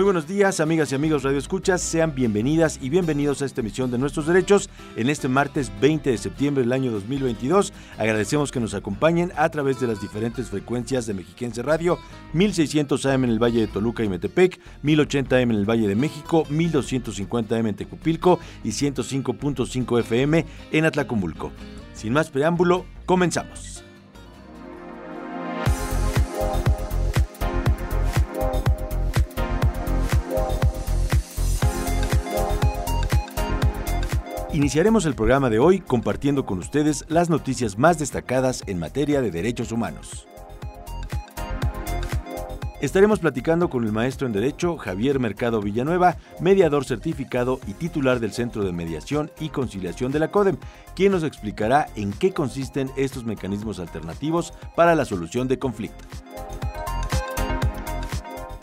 Muy buenos días, amigas y amigos Radio Escuchas. Sean bienvenidas y bienvenidos a esta emisión de Nuestros Derechos en este martes 20 de septiembre del año 2022. Agradecemos que nos acompañen a través de las diferentes frecuencias de Mexiquense Radio, 1600 AM en el Valle de Toluca y Metepec, 1080 AM en el Valle de México, 1250 AM en Tecupilco y 105.5 FM en Atlacomulco. Sin más preámbulo, comenzamos. Iniciaremos el programa de hoy compartiendo con ustedes las noticias más destacadas en materia de derechos humanos. Estaremos platicando con el maestro en Derecho Javier Mercado Villanueva, mediador certificado y titular del Centro de Mediación y Conciliación de la CODEM, quien nos explicará en qué consisten estos mecanismos alternativos para la solución de conflictos.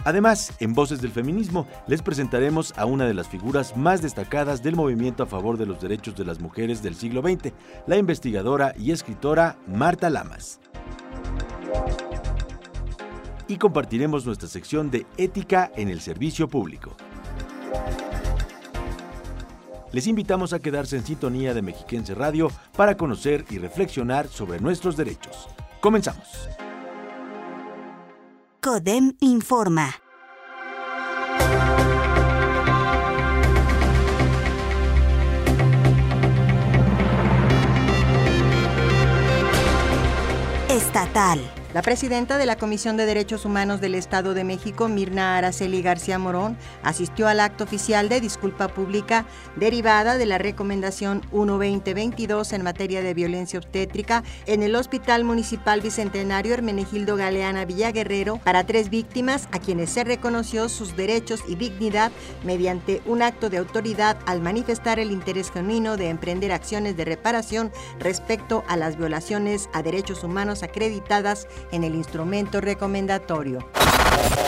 Además, en Voces del Feminismo les presentaremos a una de las figuras más destacadas del movimiento a favor de los derechos de las mujeres del siglo XX, la investigadora y escritora Marta Lamas. Y compartiremos nuestra sección de Ética en el Servicio Público. Les invitamos a quedarse en sintonía de Mexiquense Radio para conocer y reflexionar sobre nuestros derechos. Comenzamos. CODEM informa. Estatal. La presidenta de la Comisión de Derechos Humanos del Estado de México, Mirna Araceli García Morón, asistió al acto oficial de disculpa pública derivada de la recomendación 1-2022 en materia de violencia obstétrica en el Hospital Municipal Bicentenario Hermenegildo Galeana Villaguerrero para tres víctimas a quienes se reconoció sus derechos y dignidad mediante un acto de autoridad al manifestar el interés genuino de emprender acciones de reparación respecto a las violaciones a derechos humanos acreditadas en el instrumento recomendatorio.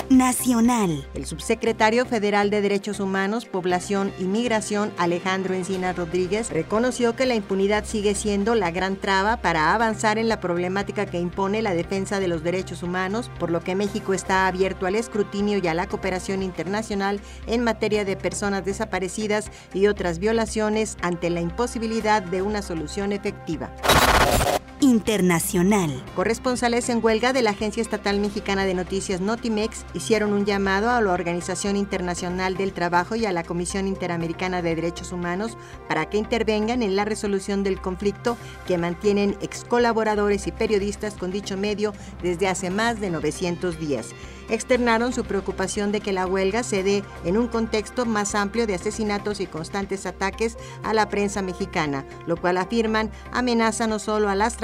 Nacional. El subsecretario federal de Derechos Humanos, Población y Migración, Alejandro Encina Rodríguez, reconoció que la impunidad sigue siendo la gran traba para avanzar en la problemática que impone la defensa de los derechos humanos, por lo que México está abierto al escrutinio y a la cooperación internacional en materia de personas desaparecidas y otras violaciones ante la imposibilidad de una solución efectiva internacional. Corresponsales en huelga de la Agencia Estatal Mexicana de Noticias Notimex hicieron un llamado a la Organización Internacional del Trabajo y a la Comisión Interamericana de Derechos Humanos para que intervengan en la resolución del conflicto que mantienen ex colaboradores y periodistas con dicho medio desde hace más de 900 días externaron su preocupación de que la huelga se dé en un contexto más amplio de asesinatos y constantes ataques a la prensa mexicana, lo cual afirman amenaza no solo a las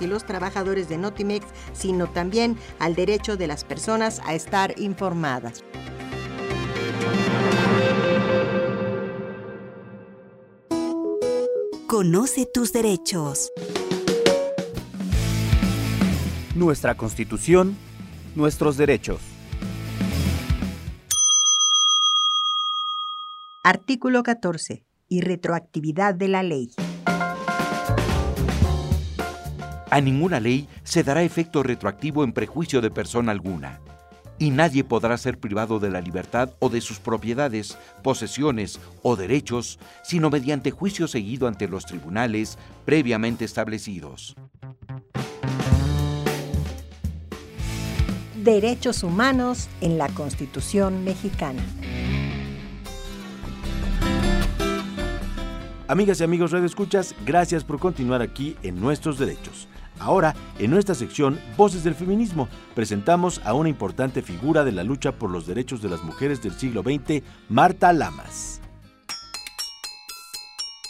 y los trabajadores de Notimex, sino también al derecho de las personas a estar informadas. Conoce tus derechos. Nuestra Constitución nuestros derechos. Artículo 14. Y retroactividad de la ley. A ninguna ley se dará efecto retroactivo en prejuicio de persona alguna, y nadie podrá ser privado de la libertad o de sus propiedades, posesiones o derechos, sino mediante juicio seguido ante los tribunales previamente establecidos. derechos humanos en la Constitución mexicana. Amigas y amigos Radio Escuchas, gracias por continuar aquí en Nuestros Derechos. Ahora, en nuestra sección Voces del Feminismo, presentamos a una importante figura de la lucha por los derechos de las mujeres del siglo XX, Marta Lamas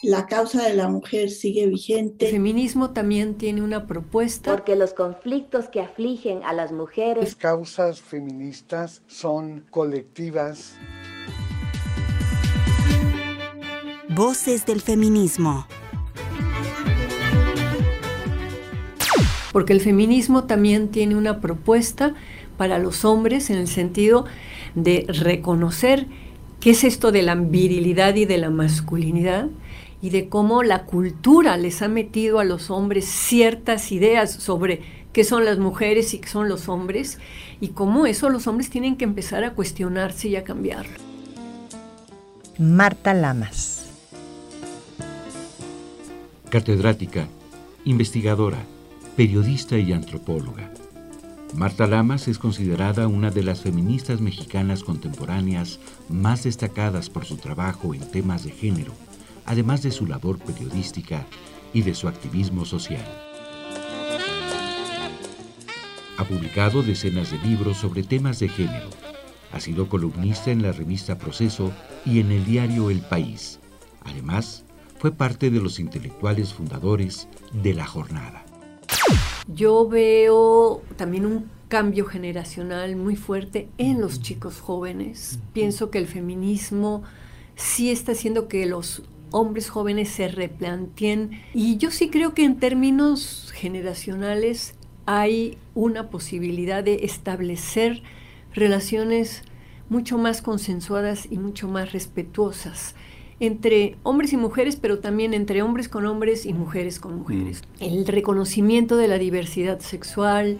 la causa de la mujer sigue vigente. El feminismo también tiene una propuesta. Porque los conflictos que afligen a las mujeres. Las causas feministas son colectivas. Voces del feminismo. Porque el feminismo también tiene una propuesta para los hombres en el sentido de reconocer qué es esto de la virilidad y de la masculinidad y de cómo la cultura les ha metido a los hombres ciertas ideas sobre qué son las mujeres y qué son los hombres y cómo eso los hombres tienen que empezar a cuestionarse y a cambiarlo. Marta Lamas. Catedrática, investigadora, periodista y antropóloga. Marta Lamas es considerada una de las feministas mexicanas contemporáneas más destacadas por su trabajo en temas de género, además de su labor periodística y de su activismo social. Ha publicado decenas de libros sobre temas de género. Ha sido columnista en la revista Proceso y en el diario El País. Además, fue parte de los intelectuales fundadores de la jornada. Yo veo también un cambio generacional muy fuerte en los chicos jóvenes. Pienso que el feminismo sí está haciendo que los hombres jóvenes se replanteen. Y yo sí creo que en términos generacionales hay una posibilidad de establecer relaciones mucho más consensuadas y mucho más respetuosas entre hombres y mujeres, pero también entre hombres con hombres y mujeres con mujeres. Mm. El reconocimiento de la diversidad sexual.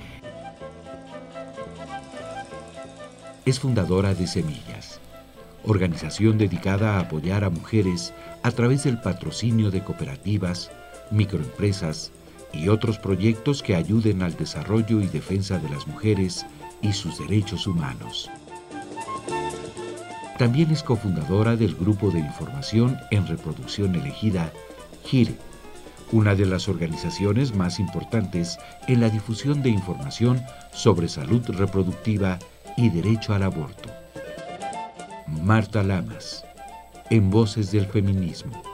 Es fundadora de Semillas, organización dedicada a apoyar a mujeres a través del patrocinio de cooperativas, microempresas y otros proyectos que ayuden al desarrollo y defensa de las mujeres y sus derechos humanos. También es cofundadora del Grupo de Información en Reproducción Elegida, GIRE, una de las organizaciones más importantes en la difusión de información sobre salud reproductiva y derecho al aborto. Marta Lamas, en Voces del Feminismo.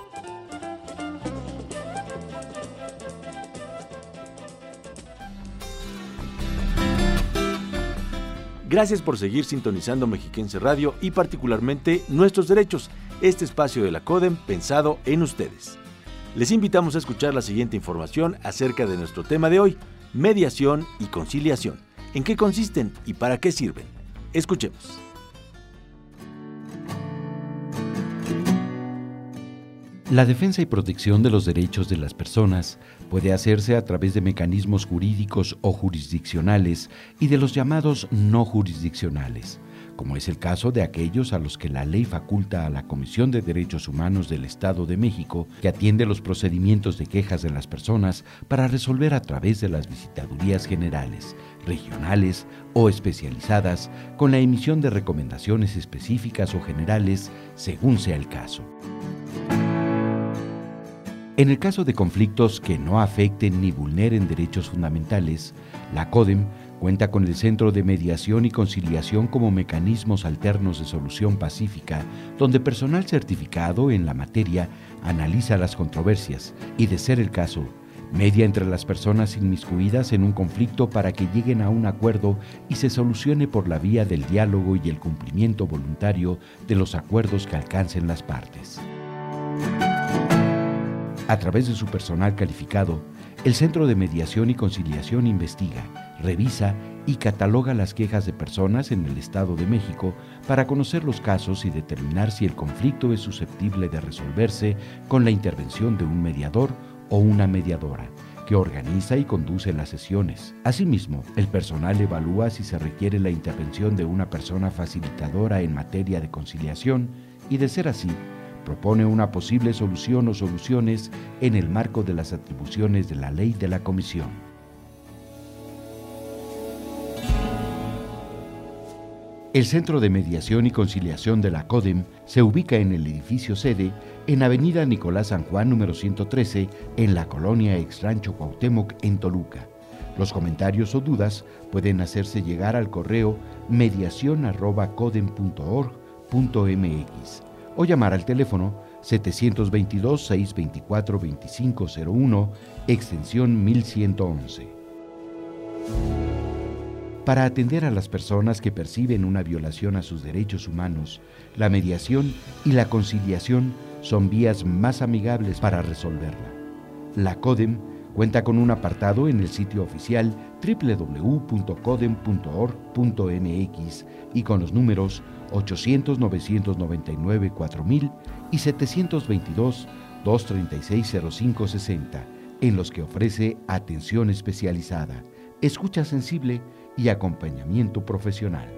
Gracias por seguir sintonizando Mexiquense Radio y particularmente Nuestros Derechos, este espacio de la CODEM pensado en ustedes. Les invitamos a escuchar la siguiente información acerca de nuestro tema de hoy, mediación y conciliación. ¿En qué consisten y para qué sirven? Escuchemos. La defensa y protección de los derechos de las personas puede hacerse a través de mecanismos jurídicos o jurisdiccionales y de los llamados no jurisdiccionales, como es el caso de aquellos a los que la ley faculta a la Comisión de Derechos Humanos del Estado de México, que atiende los procedimientos de quejas de las personas para resolver a través de las visitadurías generales, regionales o especializadas, con la emisión de recomendaciones específicas o generales según sea el caso. En el caso de conflictos que no afecten ni vulneren derechos fundamentales, la CODEM cuenta con el Centro de Mediación y Conciliación como mecanismos alternos de solución pacífica, donde personal certificado en la materia analiza las controversias y, de ser el caso, media entre las personas inmiscuidas en un conflicto para que lleguen a un acuerdo y se solucione por la vía del diálogo y el cumplimiento voluntario de los acuerdos que alcancen las partes. A través de su personal calificado, el Centro de Mediación y Conciliación investiga, revisa y cataloga las quejas de personas en el Estado de México para conocer los casos y determinar si el conflicto es susceptible de resolverse con la intervención de un mediador o una mediadora que organiza y conduce las sesiones. Asimismo, el personal evalúa si se requiere la intervención de una persona facilitadora en materia de conciliación y, de ser así, propone una posible solución o soluciones en el marco de las atribuciones de la ley de la Comisión. El Centro de Mediación y Conciliación de la CODEM se ubica en el edificio sede en Avenida Nicolás San Juan número 113 en la colonia Extrancho Cuauhtémoc en Toluca. Los comentarios o dudas pueden hacerse llegar al correo mediación@codem.org.mx o llamar al teléfono 722-624-2501, extensión 1111. Para atender a las personas que perciben una violación a sus derechos humanos, la mediación y la conciliación son vías más amigables para resolverla. La CODEM Cuenta con un apartado en el sitio oficial www.codem.org.mx y con los números 800-999-4000 y 722-236-0560, en los que ofrece atención especializada, escucha sensible y acompañamiento profesional.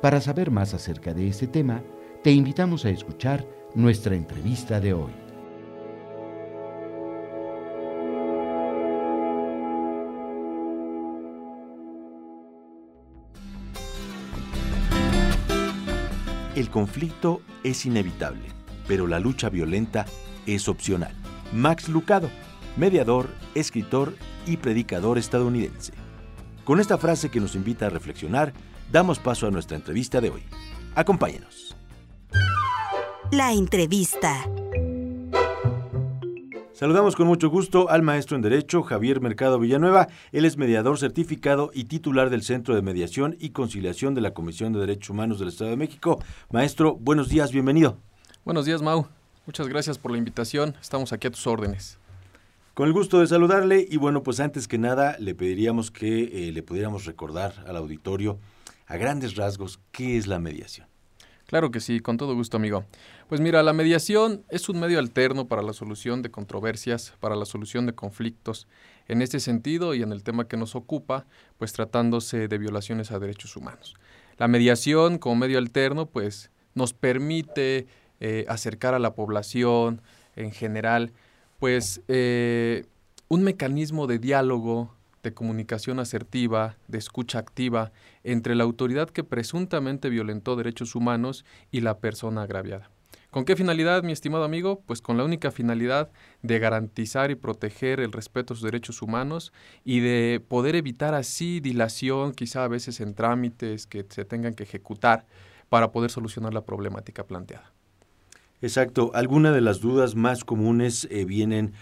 Para saber más acerca de este tema, te invitamos a escuchar nuestra entrevista de hoy. El conflicto es inevitable, pero la lucha violenta es opcional. Max Lucado, mediador, escritor y predicador estadounidense. Con esta frase que nos invita a reflexionar, damos paso a nuestra entrevista de hoy. Acompáñenos. La entrevista. Saludamos con mucho gusto al maestro en Derecho, Javier Mercado Villanueva. Él es mediador certificado y titular del Centro de Mediación y Conciliación de la Comisión de Derechos Humanos del Estado de México. Maestro, buenos días, bienvenido. Buenos días, Mau. Muchas gracias por la invitación. Estamos aquí a tus órdenes. Con el gusto de saludarle y bueno, pues antes que nada le pediríamos que eh, le pudiéramos recordar al auditorio a grandes rasgos qué es la mediación. Claro que sí, con todo gusto, amigo. Pues mira, la mediación es un medio alterno para la solución de controversias, para la solución de conflictos. En este sentido y en el tema que nos ocupa, pues tratándose de violaciones a derechos humanos. La mediación como medio alterno, pues nos permite eh, acercar a la población en general, pues eh, un mecanismo de diálogo, de comunicación asertiva, de escucha activa entre la autoridad que presuntamente violentó derechos humanos y la persona agraviada. ¿Con qué finalidad, mi estimado amigo? Pues con la única finalidad de garantizar y proteger el respeto a sus derechos humanos y de poder evitar así dilación, quizá a veces en trámites que se tengan que ejecutar para poder solucionar la problemática planteada. Exacto. Algunas de las dudas más comunes eh, vienen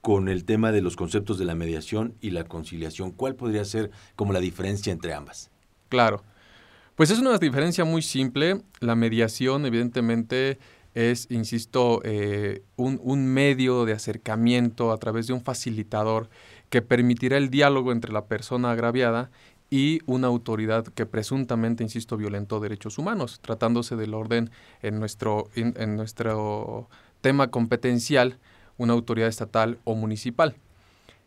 con el tema de los conceptos de la mediación y la conciliación. ¿Cuál podría ser como la diferencia entre ambas? Claro. Pues es una diferencia muy simple. La mediación, evidentemente, es, insisto, eh, un, un, medio de acercamiento a través de un facilitador que permitirá el diálogo entre la persona agraviada y una autoridad que presuntamente, insisto, violentó derechos humanos, tratándose del orden en nuestro, en, en nuestro tema competencial una autoridad estatal o municipal.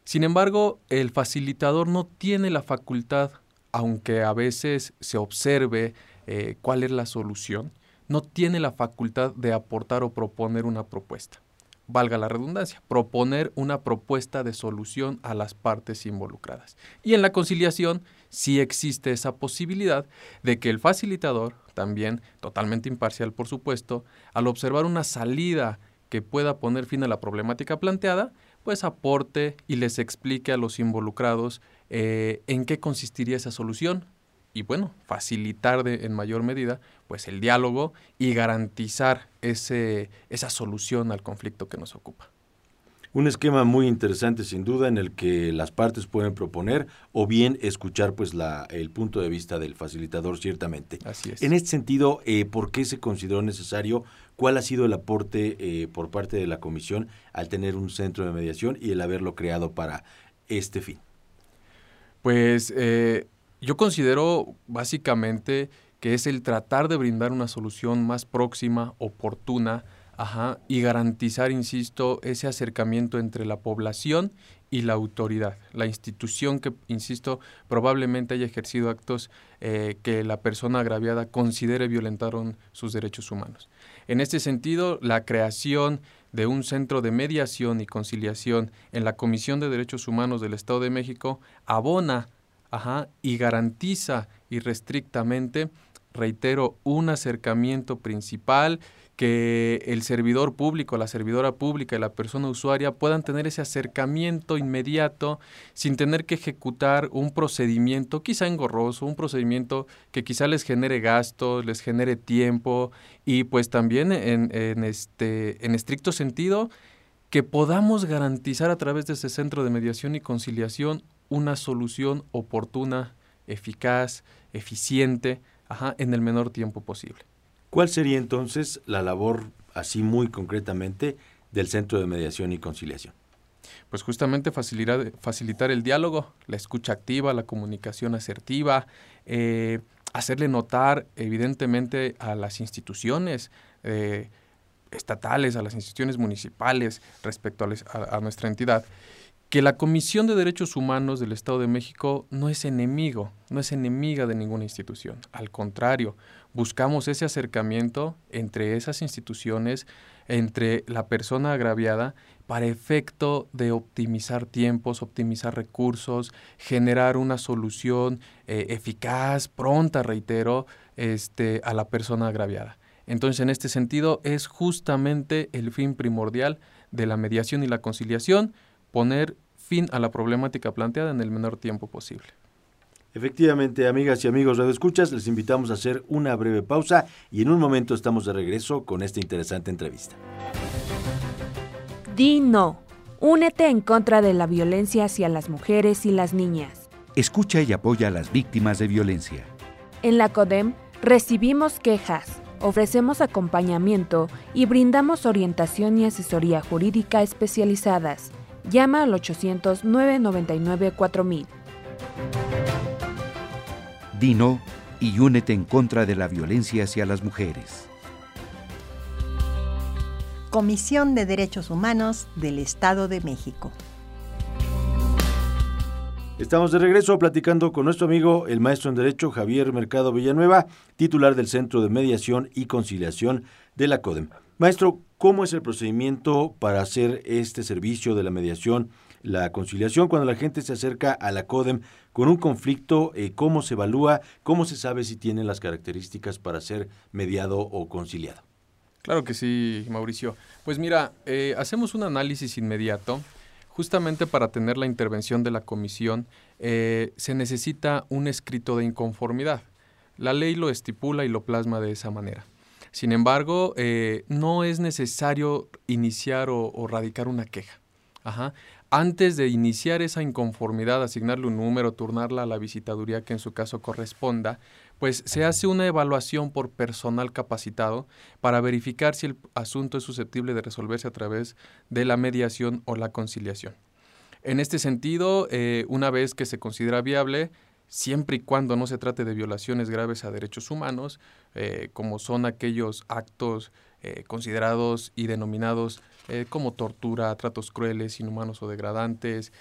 Sin embargo, el facilitador no tiene la facultad, aunque a veces se observe eh, cuál es la solución, no tiene la facultad de aportar o proponer una propuesta. Valga la redundancia, proponer una propuesta de solución a las partes involucradas. Y en la conciliación sí existe esa posibilidad de que el facilitador, también totalmente imparcial por supuesto, al observar una salida que pueda poner fin a la problemática planteada, pues aporte y les explique a los involucrados eh, en qué consistiría esa solución y bueno, facilitar de, en mayor medida pues el diálogo y garantizar ese, esa solución al conflicto que nos ocupa. Un esquema muy interesante sin duda en el que las partes pueden proponer o bien escuchar pues la, el punto de vista del facilitador ciertamente. Así es. En este sentido, eh, ¿por qué se consideró necesario? ¿Cuál ha sido el aporte eh, por parte de la comisión al tener un centro de mediación y el haberlo creado para este fin? Pues eh, yo considero básicamente que es el tratar de brindar una solución más próxima, oportuna, Ajá, y garantizar, insisto, ese acercamiento entre la población y la autoridad, la institución que, insisto, probablemente haya ejercido actos eh, que la persona agraviada considere violentaron sus derechos humanos. En este sentido, la creación de un centro de mediación y conciliación en la Comisión de Derechos Humanos del Estado de México abona ajá, y garantiza irrestrictamente, reitero, un acercamiento principal que el servidor público, la servidora pública y la persona usuaria puedan tener ese acercamiento inmediato sin tener que ejecutar un procedimiento quizá engorroso, un procedimiento que quizá les genere gastos, les genere tiempo y pues también en, en, este, en estricto sentido que podamos garantizar a través de ese centro de mediación y conciliación una solución oportuna, eficaz, eficiente, ajá, en el menor tiempo posible. ¿Cuál sería entonces la labor así muy concretamente, del Centro de Mediación y Conciliación? Pues justamente facilitar, el diálogo, la escucha activa, la comunicación asertiva, eh, hacerle notar evidentemente a las instituciones eh, estatales, a las instituciones municipales respecto a, a nuestra entidad, que la Comisión de Derechos Humanos del Estado de México no es enemigo, no es enemiga de ninguna institución. Al contrario, buscamos ese acercamiento entre esas instituciones, entre la persona agraviada, para efecto de optimizar tiempos, optimizar recursos, generar una solución eh, eficaz, pronta, reitero, este, a la persona agraviada. Entonces, en este sentido, es justamente el fin primordial de la mediación y la conciliación, poner fin a la problemática planteada en el menor tiempo posible. Efectivamente, amigas y amigos de Escuchas, les invitamos a hacer una breve pausa y en un momento estamos de regreso con esta interesante entrevista. Dino, Únete en contra de la violencia hacia las mujeres y las niñas. Escucha y apoya a las víctimas de violencia. En la CODEM recibimos quejas, ofrecemos acompañamiento y brindamos orientación y asesoría jurídica especializadas Llama al 800-999-4000. Dino y únete en contra de la violencia hacia las mujeres. Comisión de Derechos Humanos del Estado de México. Estamos de regreso platicando con nuestro amigo, el maestro en Derecho Javier Mercado Villanueva, titular del Centro de Mediación y Conciliación de la CODEM. Maestro, ¿cómo es el procedimiento para hacer este servicio de la mediación, la conciliación, cuando la gente se acerca a la CODEM con un conflicto? Eh, ¿Cómo se evalúa? ¿Cómo se sabe si tiene las características para ser mediado o conciliado? Claro que sí, Mauricio. Pues mira, eh, hacemos un análisis inmediato. Justamente para tener la intervención de la comisión eh, se necesita un escrito de inconformidad. La ley lo estipula y lo plasma de esa manera. Sin embargo, eh, no es necesario iniciar o, radicar una queja. Antes de iniciar esa inconformidad, asignarle un número, turnarla a la visitaduría que en su caso corresponda, pues se hace una evaluación por personal capacitado para verificar si el asunto es susceptible de resolverse a través de la mediación o la conciliación. En este sentido, eh, una vez que se considera viable, siempre y cuando no se trate de violaciones graves a derechos humanos, eh, como son aquellos actos eh, considerados y denominados eh, como tortura, tratos crueles, inhumanos o degradantes,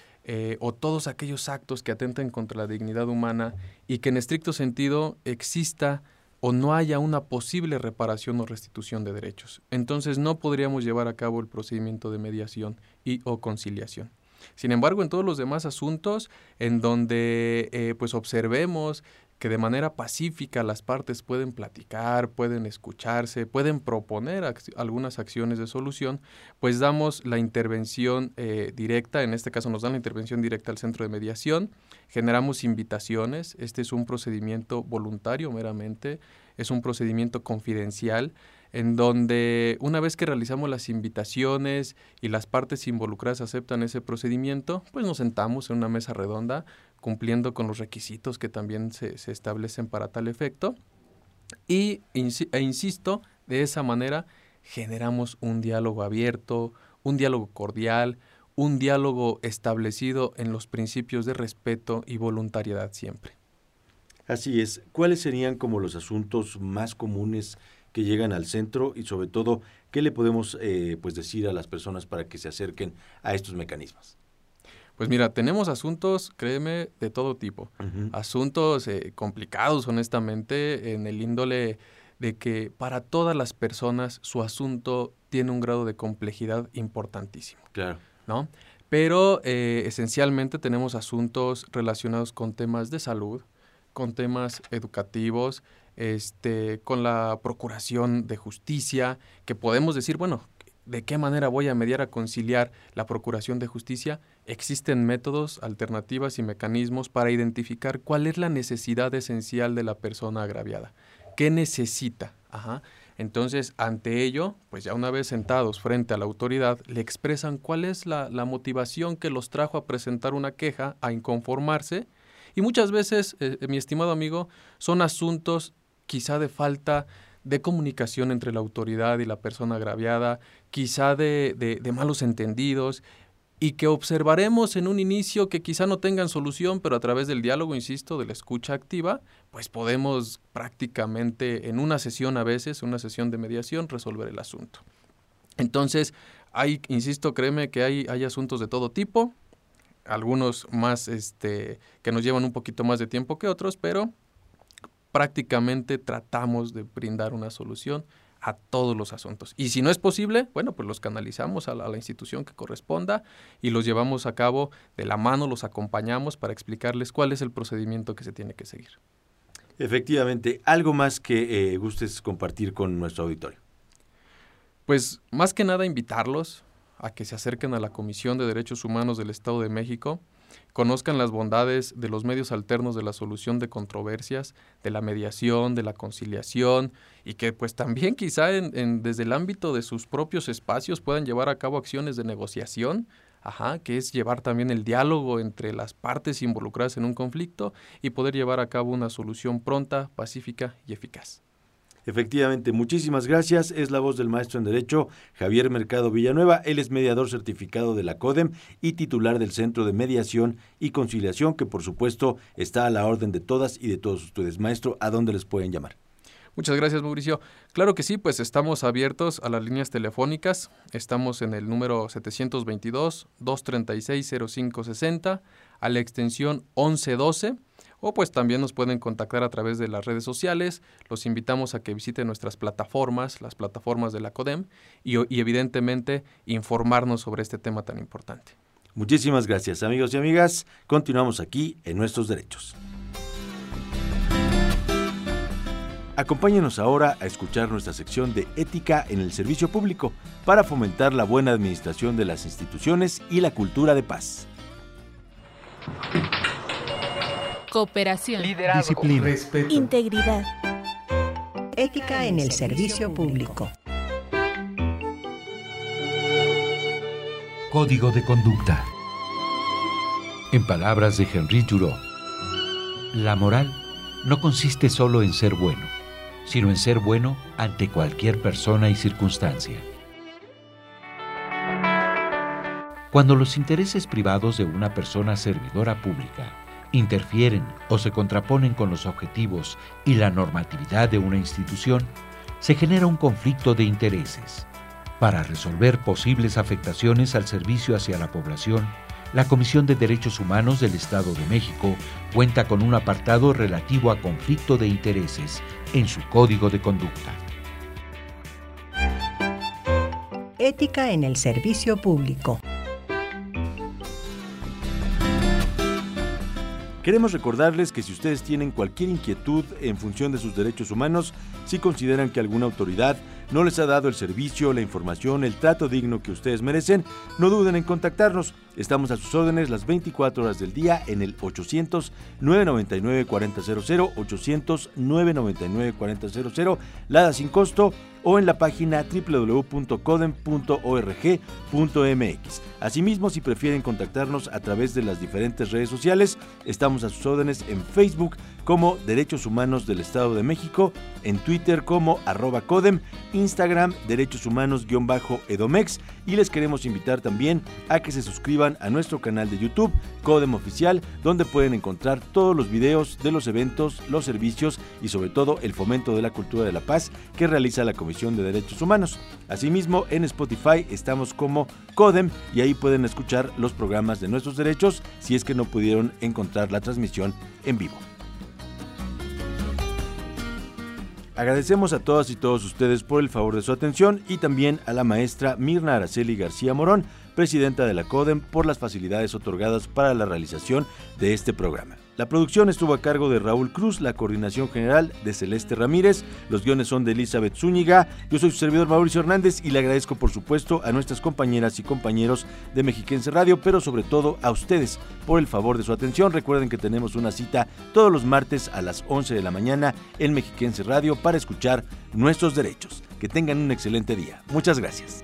o todos aquellos actos que atenten contra la dignidad humana y que en estricto sentido exista o no haya una posible reparación o restitución de derechos. Entonces no podríamos llevar a cabo el procedimiento de mediación y o conciliación. Sin embargo, en todos los demás asuntos en donde eh, pues observemos que de manera pacífica las partes pueden platicar, pueden escucharse, pueden proponer algunas acciones de solución, pues damos la intervención eh, directa, en este caso nos dan la intervención directa al centro de mediación, generamos invitaciones, este es un procedimiento voluntario meramente, es un procedimiento confidencial, en donde una vez que realizamos las invitaciones y las partes involucradas aceptan ese procedimiento, pues nos sentamos en una mesa redonda cumpliendo con los requisitos que también se, establecen para tal efecto. Y, e insisto, de esa manera generamos un diálogo abierto, un diálogo cordial, un diálogo establecido en los principios de respeto y voluntariedad siempre. Así es. ¿Cuáles serían como los asuntos más comunes que llegan al centro y sobre todo qué le podemos eh, pues decir a las personas para que se acerquen a estos mecanismos. Pues mira, tenemos asuntos, créeme, de todo tipo. Asuntos eh, complicados, honestamente, en el índole de que para todas las personas su asunto tiene un grado de complejidad importantísimo. Claro. ¿No? Pero eh, esencialmente tenemos asuntos relacionados con temas de salud, con temas educativos, este, con la procuración de justicia, que podemos decir, bueno, ¿de qué manera voy a mediar a conciliar la procuración de justicia? Existen métodos, alternativas y mecanismos para identificar cuál es la necesidad esencial de la persona agraviada. ¿Qué necesita? Entonces, ante ello, pues ya una vez sentados frente a la autoridad, le expresan cuál es la, motivación que los trajo a presentar una queja, a inconformarse, y muchas veces, eh, mi estimado amigo, son asuntos quizá de falta de comunicación entre la autoridad y la persona agraviada, quizá de, malos entendidos y que observaremos en un inicio que quizá no tengan solución, pero a través del diálogo, insisto, de la escucha activa, pues podemos prácticamente en una sesión a veces, una sesión de mediación, resolver el asunto. Entonces, hay, insisto, créeme que hay, hay asuntos de todo tipo, algunos más este, que nos llevan un poquito más de tiempo que otros, pero prácticamente tratamos de brindar una solución a todos los asuntos. Y si no es posible, bueno, pues los canalizamos a la, a la, institución que corresponda y los llevamos a cabo de la mano, los acompañamos para explicarles cuál es el procedimiento que se tiene que seguir. Efectivamente, algo más que eh, gustes compartir con nuestro auditorio. Pues más que nada invitarlos a que se acerquen a la Comisión de Derechos Humanos del Estado de México, conozcan las bondades de los medios alternos de la solución de controversias, de la mediación, de la conciliación, y que pues también quizá en, desde el ámbito de sus propios espacios puedan llevar a cabo acciones de negociación, ajá, que es llevar también el diálogo entre las partes involucradas en un conflicto y poder llevar a cabo una solución pronta, pacífica y eficaz. Efectivamente, muchísimas gracias. Es la voz del maestro en Derecho, Javier Mercado Villanueva. Él es mediador certificado de la CODEM y titular del Centro de Mediación y Conciliación, que por supuesto está a la orden de todas y de todos ustedes. Maestro, ¿a dónde les pueden llamar? Muchas gracias, Mauricio. Claro que sí, pues estamos abiertos a las líneas telefónicas. Estamos en el número 722-236-0560, a la extensión 1112 o pues también nos pueden contactar a través de las redes sociales. Los invitamos a que visiten nuestras plataformas, las plataformas de la CODEM, y, y evidentemente informarnos sobre este tema tan importante. Muchísimas gracias amigos y amigas. Continuamos aquí en Nuestros Derechos. Acompáñenos ahora a escuchar nuestra sección de Ética en el Servicio Público para fomentar la buena administración de las instituciones y la cultura de paz cooperación, liderazgo, disciplina, respeto, integridad, ética en el servicio público. Código de conducta. En palabras de Henry Thoreau, la moral no consiste solo en ser bueno, sino en ser bueno ante cualquier persona y circunstancia. Cuando los intereses privados de una persona servidora pública interfieren o se contraponen con los objetivos y la normatividad de una institución, se genera un conflicto de intereses. Para resolver posibles afectaciones al servicio hacia la población, la Comisión de Derechos Humanos del Estado de México cuenta con un apartado relativo a conflicto de intereses en su Código de Conducta. Ética en el servicio público. Queremos recordarles que si ustedes tienen cualquier inquietud en función de sus derechos humanos, si consideran que alguna autoridad no les ha dado el servicio, la información, el trato digno que ustedes merecen, no duden en contactarnos. Estamos a sus órdenes las 24 horas del día en el 800-999-4000, 800-999-4000, Lada sin costo o en la página www.codem.org.mx. Asimismo, si prefieren contactarnos a través de las diferentes redes sociales, estamos a sus órdenes en Facebook como Derechos Humanos del Estado de México, en Twitter como arroba Codem, Instagram Derechos Humanos-Edomex y les queremos invitar también a que se suscriban a nuestro canal de YouTube Codem Oficial, donde pueden encontrar todos los videos de los eventos, los servicios y sobre todo el fomento de la cultura de la paz que realiza la Comisión de Derechos Humanos. Asimismo, en Spotify estamos como Codem y ahí pueden escuchar los programas de nuestros derechos si es que no pudieron encontrar la transmisión en vivo. Agradecemos a todas y todos ustedes por el favor de su atención y también a la maestra Mirna Araceli García Morón, presidenta de la CODEM, por las facilidades otorgadas para la realización de este programa. La producción estuvo a cargo de Raúl Cruz, la coordinación general de Celeste Ramírez, los guiones son de Elizabeth Zúñiga, yo soy su servidor Mauricio Hernández y le agradezco por supuesto a nuestras compañeras y compañeros de Mexiquense Radio, pero sobre todo a ustedes por el favor de su atención. Recuerden que tenemos una cita todos los martes a las 11 de la mañana en Mexiquense Radio para escuchar nuestros derechos. Que tengan un excelente día. Muchas gracias.